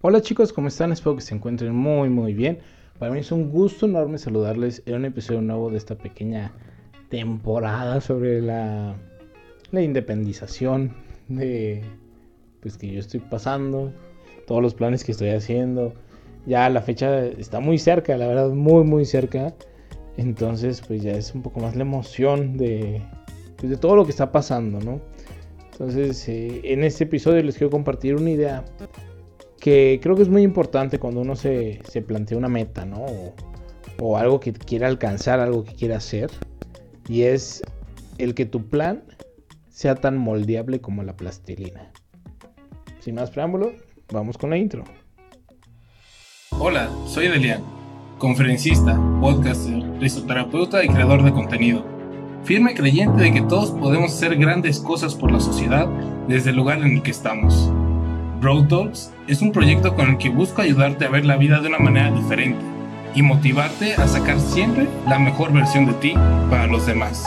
Hola chicos, ¿cómo están? Espero que se encuentren muy muy bien. Para mí es un gusto enorme saludarles en un episodio nuevo de esta pequeña temporada sobre la, la independización de pues que yo estoy pasando, todos los planes que estoy haciendo. Ya la fecha está muy cerca, la verdad, muy muy cerca. Entonces, pues ya es un poco más la emoción de, pues, de todo lo que está pasando, ¿no? Entonces, eh, en este episodio les quiero compartir una idea que creo que es muy importante cuando uno se, plantea una meta, ¿no? O, algo que quiera alcanzar, algo que quiera hacer. Y es el que tu plan sea tan moldeable como la plastilina. Sin más preámbulo, vamos con la intro. Hola, soy Delian, conferencista, podcaster, risoterapeuta y creador de contenido. Firme creyente de que todos podemos hacer grandes cosas por la sociedad desde el lugar en el que estamos Road Talks es un proyecto con el que busco ayudarte a ver la vida de una manera diferente y motivarte a sacar siempre la mejor versión de ti para los demás.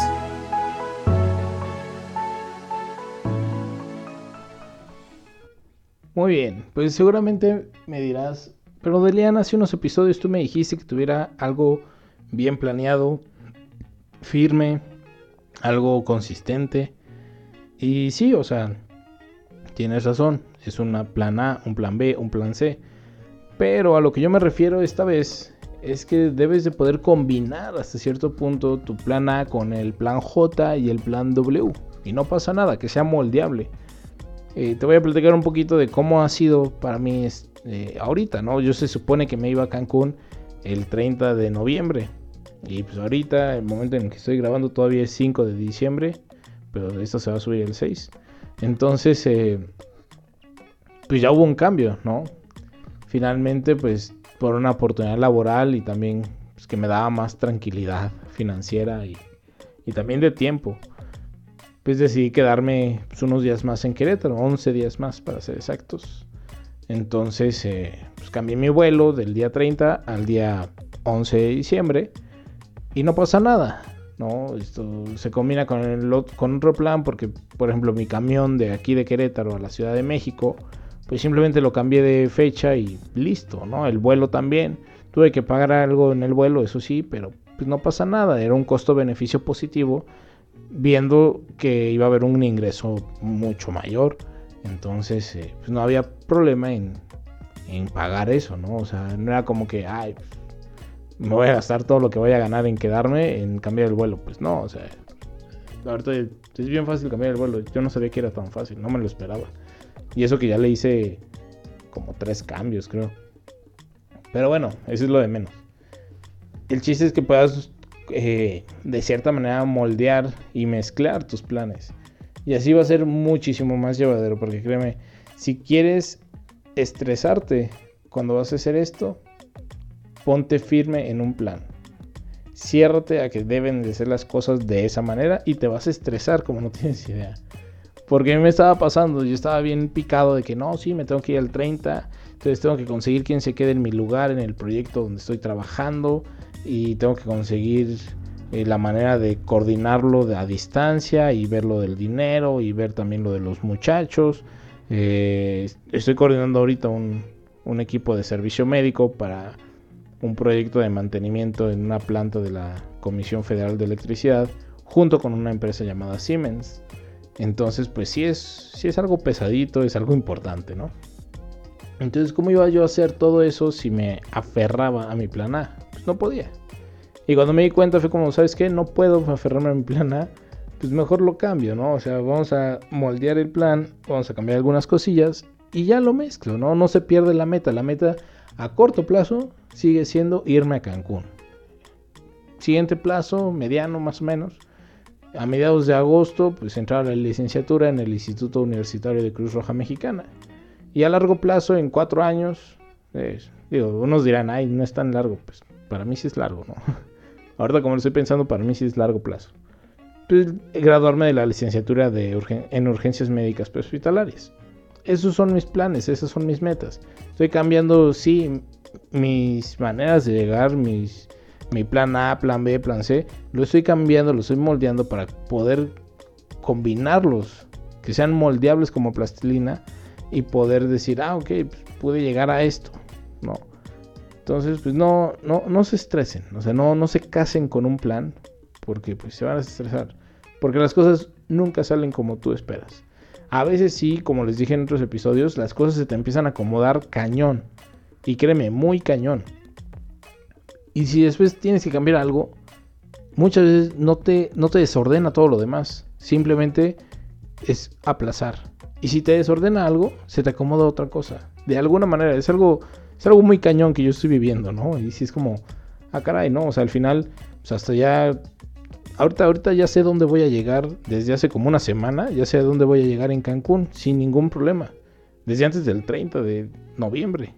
Muy bien, pues seguramente me dirás, pero Delian, hace unos episodios tú me dijiste que tuviera algo bien planeado, firme, algo consistente. Y sí, o sea, tienes razón, es una plan A, un plan B, un plan C. Pero a lo que yo me refiero esta vez es que debes de poder combinar hasta cierto punto tu plan A con el plan J y el plan W. Y no pasa nada, que sea moldeable. Eh, te voy a platicar un poquito de cómo ha sido para mí eh, ahorita, ¿no? Yo se supone que me iba a Cancún el 30 de noviembre. Y pues ahorita, el momento en que estoy grabando todavía es 5 de diciembre. Pero esto se va a subir el 6. Entonces, eh, pues ya hubo un cambio, ¿no? Finalmente, pues por una oportunidad laboral y también pues, que me daba más tranquilidad financiera y, también de tiempo, pues decidí quedarme pues, unos días más en Querétaro, 11 días más para ser exactos. Entonces, eh, pues cambié mi vuelo del día 30 al día 11 de diciembre y no pasa nada. ¿No? Esto se combina con, el, con otro plan porque, por ejemplo, mi camión de aquí de Querétaro a la Ciudad de México, pues simplemente lo cambié de fecha y listo, ¿no? El vuelo también. Tuve que pagar algo en el vuelo, eso sí, pero pues no pasa nada. Era un costo-beneficio positivo viendo que iba a haber un ingreso mucho mayor. Entonces, eh, pues no había problema en, en, pagar eso, ¿no? O sea, no era como que, me voy a gastar todo lo que voy a ganar en quedarme en cambiar el vuelo. Pues no, o sea, ahorita es bien fácil cambiar el vuelo. Yo no sabía que era tan fácil, no me lo esperaba. Y eso que ya le hice como tres cambios, creo. Pero bueno, eso es lo de menos. El chiste es que puedas eh, de cierta manera moldear y mezclar tus planes. Y así va a ser muchísimo más llevadero. Porque créeme, si quieres estresarte cuando vas a hacer esto, ponte firme en un plan. Ciérrate a que deben de ser las cosas de esa manera y te vas a estresar como no tienes idea. Porque a mí me estaba pasando, yo estaba bien picado de que no, sí, me tengo que ir al 30, entonces tengo que conseguir quien se quede en mi lugar en el proyecto donde estoy trabajando y tengo que conseguir eh, la manera de coordinarlo a distancia y ver lo del dinero y ver también lo de los muchachos. Eh, estoy coordinando ahorita un, un equipo de servicio médico para un proyecto de mantenimiento en una planta de la Comisión Federal de Electricidad junto con una empresa llamada Siemens. Entonces, pues sí es, es algo pesadito, es algo importante, ¿no? Entonces, ¿cómo iba yo a hacer todo eso si me aferraba a mi plan A? Pues no podía. Y cuando me di cuenta fue como, ¿sabes qué? No puedo aferrarme a mi plan A. Pues mejor lo cambio, ¿no? O sea, vamos a moldear el plan, vamos a cambiar algunas cosillas y ya lo mezclo, ¿no? No se pierde la meta. La meta a corto plazo sigue siendo irme a Cancún. Siguiente plazo, mediano más o menos, a mediados de agosto, pues entrar a la licenciatura en el Instituto Universitario de Cruz Roja Mexicana. Y a largo plazo, en cuatro años, digo, unos dirán, ay, no es tan largo. Pues para mí sí es largo, ¿no? Ahorita como lo estoy pensando, para mí sí es largo plazo. Pues, graduarme de la licenciatura de en urgencias médicas hospitalarias. Esos son mis planes, esas son mis metas. Estoy cambiando, sí, mis maneras de llegar, mis mi plan A, plan B, plan C, lo estoy cambiando, lo estoy moldeando para poder combinarlos, que sean moldeables como plastilina y poder decir, ah, ok, pues pude llegar a esto, ¿no? Entonces, pues no, no, no se estresen, o sea, no, no se casen con un plan, porque pues se van a estresar, porque las cosas nunca salen como tú esperas. A veces sí, como les dije en otros episodios, las cosas se te empiezan a acomodar cañón, y créeme, muy cañón. Y si después tienes que cambiar algo, muchas veces no te, no te desordena todo lo demás. Simplemente es aplazar. Y si te desordena algo, se te acomoda otra cosa. De alguna manera, es algo, es algo muy cañón que yo estoy viviendo, ¿no? Y si es como, ah, caray, ¿no? O sea, al final, pues hasta ya. Ahorita, ahorita ya sé dónde voy a llegar desde hace como una semana. Ya sé a dónde voy a llegar en Cancún sin ningún problema. Desde antes del 30 de noviembre.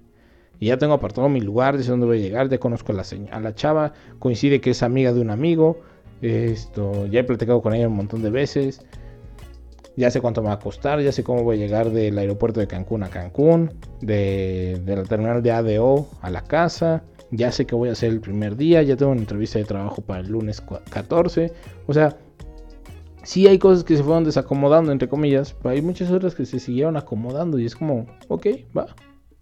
Y ya tengo apartado mi lugar, de dónde voy a llegar, ya conozco a la, a la chava, coincide que es amiga de un amigo, esto, ya he platicado con ella un montón de veces, ya sé cuánto me va a costar, ya sé cómo voy a llegar del aeropuerto de Cancún a Cancún, de, la terminal de ADO a la casa, ya sé que voy a hacer el primer día, ya tengo una entrevista de trabajo para el lunes 14, o sea, sí hay cosas que se fueron desacomodando, entre comillas, pero hay muchas otras que se siguieron acomodando y es como, ok, va,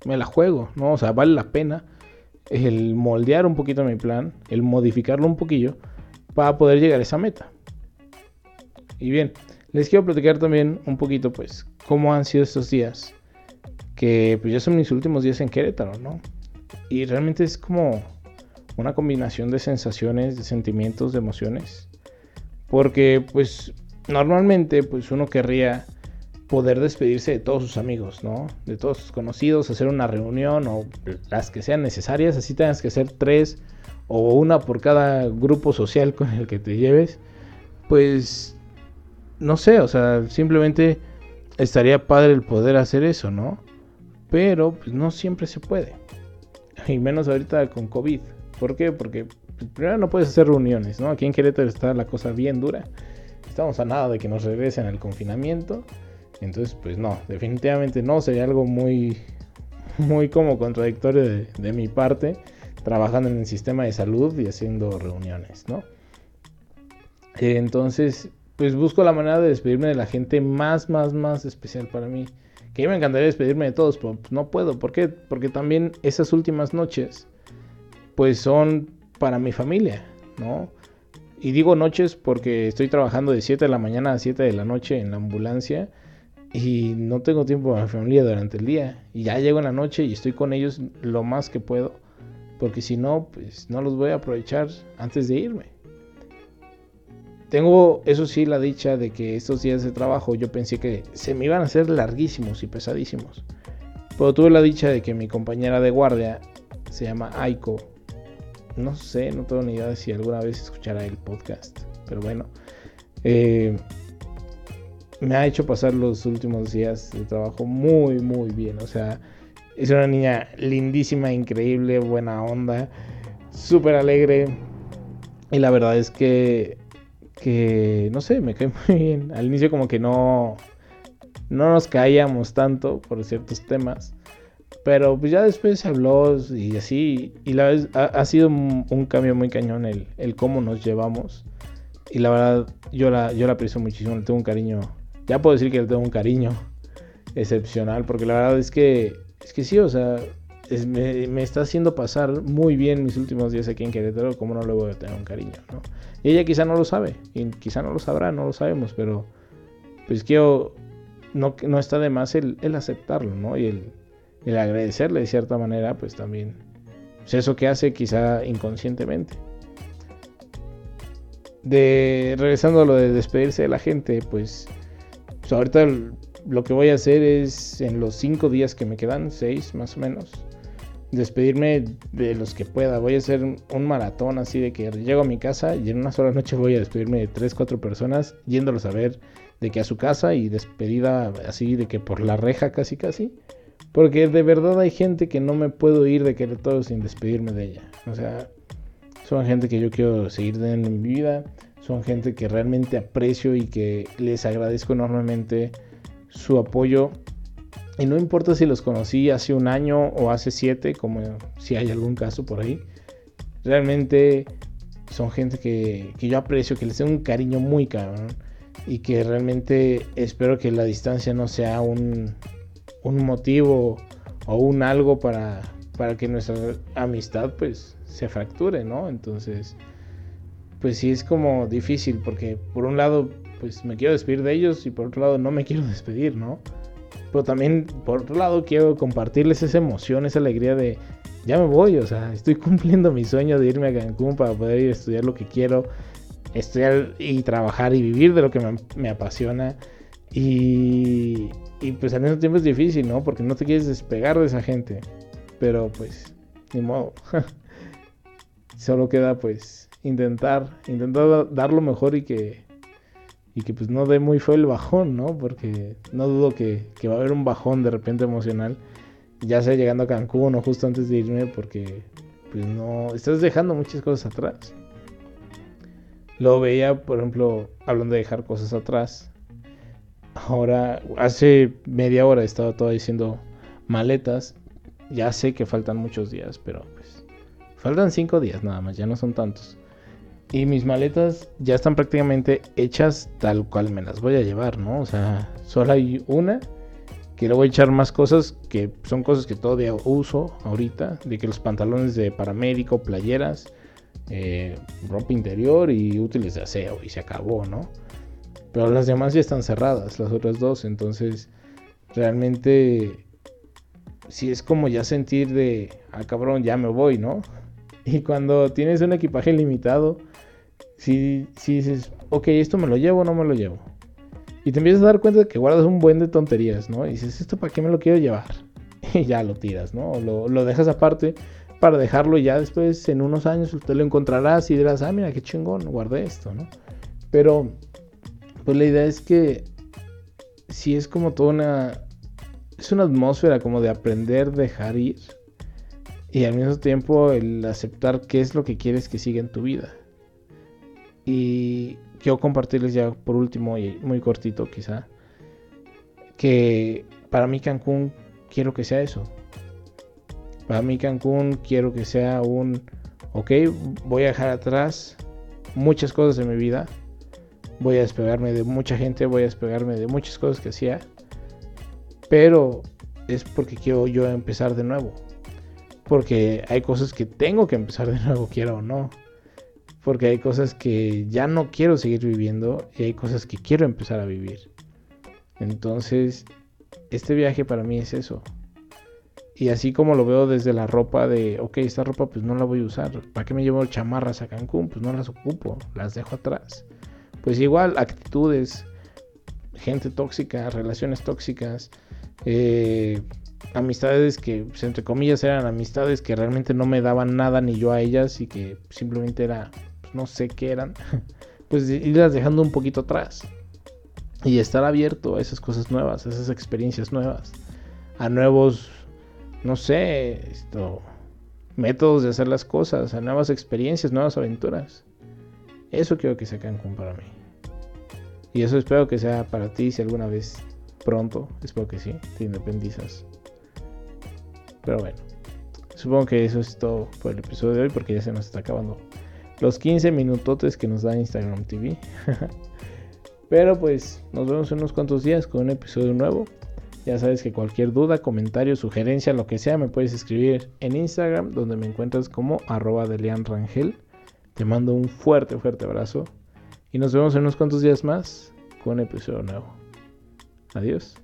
me la juego, ¿no? O sea, vale la pena el moldear un poquito mi plan, el modificarlo un poquillo para poder llegar a esa meta. Y bien, les quiero platicar también un poquito, pues, cómo han sido estos días, que pues ya son mis últimos días en Querétaro, ¿no? Y realmente es como una combinación de sensaciones, de sentimientos, de emociones, porque pues normalmente pues uno querría poder despedirse de todos sus amigos, ¿no? De todos sus conocidos, hacer una reunión o las que sean necesarias, así tengas que hacer tres o una por cada grupo social con el que te lleves, pues no sé, o sea, simplemente estaría padre el poder hacer eso, ¿no? Pero pues, no siempre se puede. Y menos ahorita con COVID. ¿Por qué? Porque pues, primero no puedes hacer reuniones, ¿no? Aquí en Querétaro está la cosa bien dura. Estamos a nada de que nos regresen al confinamiento. Entonces, pues no, definitivamente no, sería algo muy, muy como contradictorio de, mi parte, trabajando en el sistema de salud y haciendo reuniones, ¿no? Entonces, pues busco la manera de despedirme de la gente más, más, más especial para mí. Que me encantaría despedirme de todos, pero pues, no puedo. ¿Por qué? Porque también esas últimas noches, pues son para mi familia, ¿no? Y digo noches porque estoy trabajando de 7 de la mañana a 7 de la noche en la ambulancia y no tengo tiempo para mi familia durante el día. Y ya llego en la noche y estoy con ellos lo más que puedo. Porque si no, pues no los voy a aprovechar antes de irme. Tengo, eso sí, la dicha de que estos días de trabajo yo pensé que se me iban a hacer larguísimos y pesadísimos. Pero tuve la dicha de que mi compañera de guardia se llama Aiko. No sé, no tengo ni idea de si alguna vez escuchará el podcast. Pero bueno. Eh, me ha hecho pasar los últimos días de trabajo muy, muy bien. O sea, es una niña lindísima, increíble, buena onda, súper alegre. Y la verdad es que, que, no sé, me cae muy bien. Al inicio como que no, no nos caíamos tanto por ciertos temas. Pero pues ya después se habló y así. Y la vez ha, sido un, cambio muy cañón el, el, cómo nos llevamos. Y la verdad, yo la, yo la aprecio muchísimo. Le tengo un cariño ya puedo decir que le tengo un cariño excepcional, porque la verdad es que, es que sí, o sea, me, está haciendo pasar muy bien mis últimos días aquí en Querétaro, como no le voy a tener un cariño, ¿no? Y ella quizá no lo sabe, y quizá no lo sabrá, no lo sabemos, pero pues quiero, no, no está de más el, aceptarlo, ¿no? Y el, el, agradecerle de cierta manera, pues también, pues eso que hace quizá inconscientemente. De, regresando a lo de despedirse de la gente, pues ahorita lo que voy a hacer es en los cinco días que me quedan, seis más o menos, despedirme de los que pueda. Voy a hacer un maratón así de que llego a mi casa y en una sola noche voy a despedirme de tres, cuatro personas, yéndolos a ver de que a su casa y despedida así de que por la reja casi casi. Porque de verdad hay gente que no me puedo ir de todo sin despedirme de ella. O sea, son gente que yo quiero seguir en mi vida son gente que realmente aprecio y que les agradezco enormemente su apoyo. Y no importa si los conocí hace un año o hace siete, como si hay algún caso por ahí. Realmente son gente que, yo aprecio, que les tengo un cariño muy cabrón. Y que realmente espero que la distancia no sea un, un motivo o un algo para, para que nuestra amistad pues se fracture, ¿no? Entonces, pues sí es como difícil porque por un lado pues me quiero despedir de ellos y por otro lado no me quiero despedir, ¿no? Pero también por otro lado quiero compartirles esa emoción, esa alegría de ya me voy, o sea, estoy cumpliendo mi sueño de irme a Cancún para poder ir a estudiar lo que quiero, estudiar y trabajar y vivir de lo que me, apasiona. Y, y pues al mismo tiempo es difícil, ¿no? Porque no te quieres despegar de esa gente. Pero pues, ni modo. Solo queda pues intentar, intentar dar lo mejor y que, y que pues no dé muy feo el bajón, ¿no? Porque no dudo que, que va a haber un bajón de repente emocional ya sea llegando a Cancún o justo antes de irme porque pues no estás dejando muchas cosas atrás. Lo veía, por ejemplo, hablando de dejar cosas atrás. Ahora, hace media hora estaba todo diciendo maletas. Ya sé que faltan muchos días, pero pues faltan cinco días nada más, ya no son tantos. Y mis maletas ya están prácticamente hechas tal cual me las voy a llevar, ¿no? O sea, solo hay una que le voy a echar más cosas que son cosas que todavía uso ahorita, de que los pantalones de paramédico, playeras, eh, ropa interior y útiles de aseo y se acabó, ¿no? Pero las demás ya están cerradas, las otras dos, entonces realmente si es como ya sentir de, ah cabrón, ya me voy, ¿no? Y cuando tienes un equipaje limitado, si, si dices, ok, esto me lo llevo o no me lo llevo y te empiezas a dar cuenta de que guardas un buen de tonterías, ¿no? Y dices, ¿esto para qué me lo quiero llevar? Y ya lo tiras, ¿no? Lo, lo dejas aparte para dejarlo y ya después en unos años usted lo encontrarás y dirás, ah, mira qué chingón, guardé esto, ¿no? Pero, pues la idea es que si es como toda una... Es una atmósfera como de aprender, dejar ir y al mismo tiempo el aceptar qué es lo que quieres que siga en tu vida. Y quiero compartirles ya por último y muy cortito quizá, que para mí Cancún quiero que sea eso. Para mí Cancún quiero que sea un, ok, voy a dejar atrás muchas cosas de mi vida, voy a despegarme de mucha gente, voy a despegarme de muchas cosas que hacía, pero es porque quiero yo empezar de nuevo. Porque hay cosas que tengo que empezar de nuevo, quiero o no porque hay cosas que ya no quiero seguir viviendo y hay cosas que quiero empezar a vivir. Entonces, este viaje para mí es eso. Y así como lo veo desde la ropa de, ok, esta ropa pues no la voy a usar. ¿Para qué me llevo chamarras a Cancún? Pues no las ocupo, las dejo atrás. Pues igual, actitudes, gente tóxica, relaciones tóxicas, eh, amistades que, pues, entre comillas, eran amistades que realmente no me daban nada ni yo a ellas y que simplemente era no sé qué eran, pues irlas dejando un poquito atrás. Y estar abierto a esas cosas nuevas, a esas experiencias nuevas, a nuevos, no sé, esto, métodos de hacer las cosas, a nuevas experiencias, nuevas aventuras. Eso quiero que sea Cancún para mí. Y eso espero que sea para ti si alguna vez pronto, espero que sí, te independizas. Pero bueno, supongo que eso es todo por el episodio de hoy porque ya se nos está acabando los 15 minutotes que nos da Instagram TV. Pero pues nos vemos en unos cuantos días con un episodio nuevo. Ya sabes que cualquier duda, comentario, sugerencia, lo que sea, me puedes escribir en Instagram, donde me encuentras como arroba Rangel. Te mando un fuerte, fuerte abrazo. Y nos vemos en unos cuantos días más con un episodio nuevo. Adiós.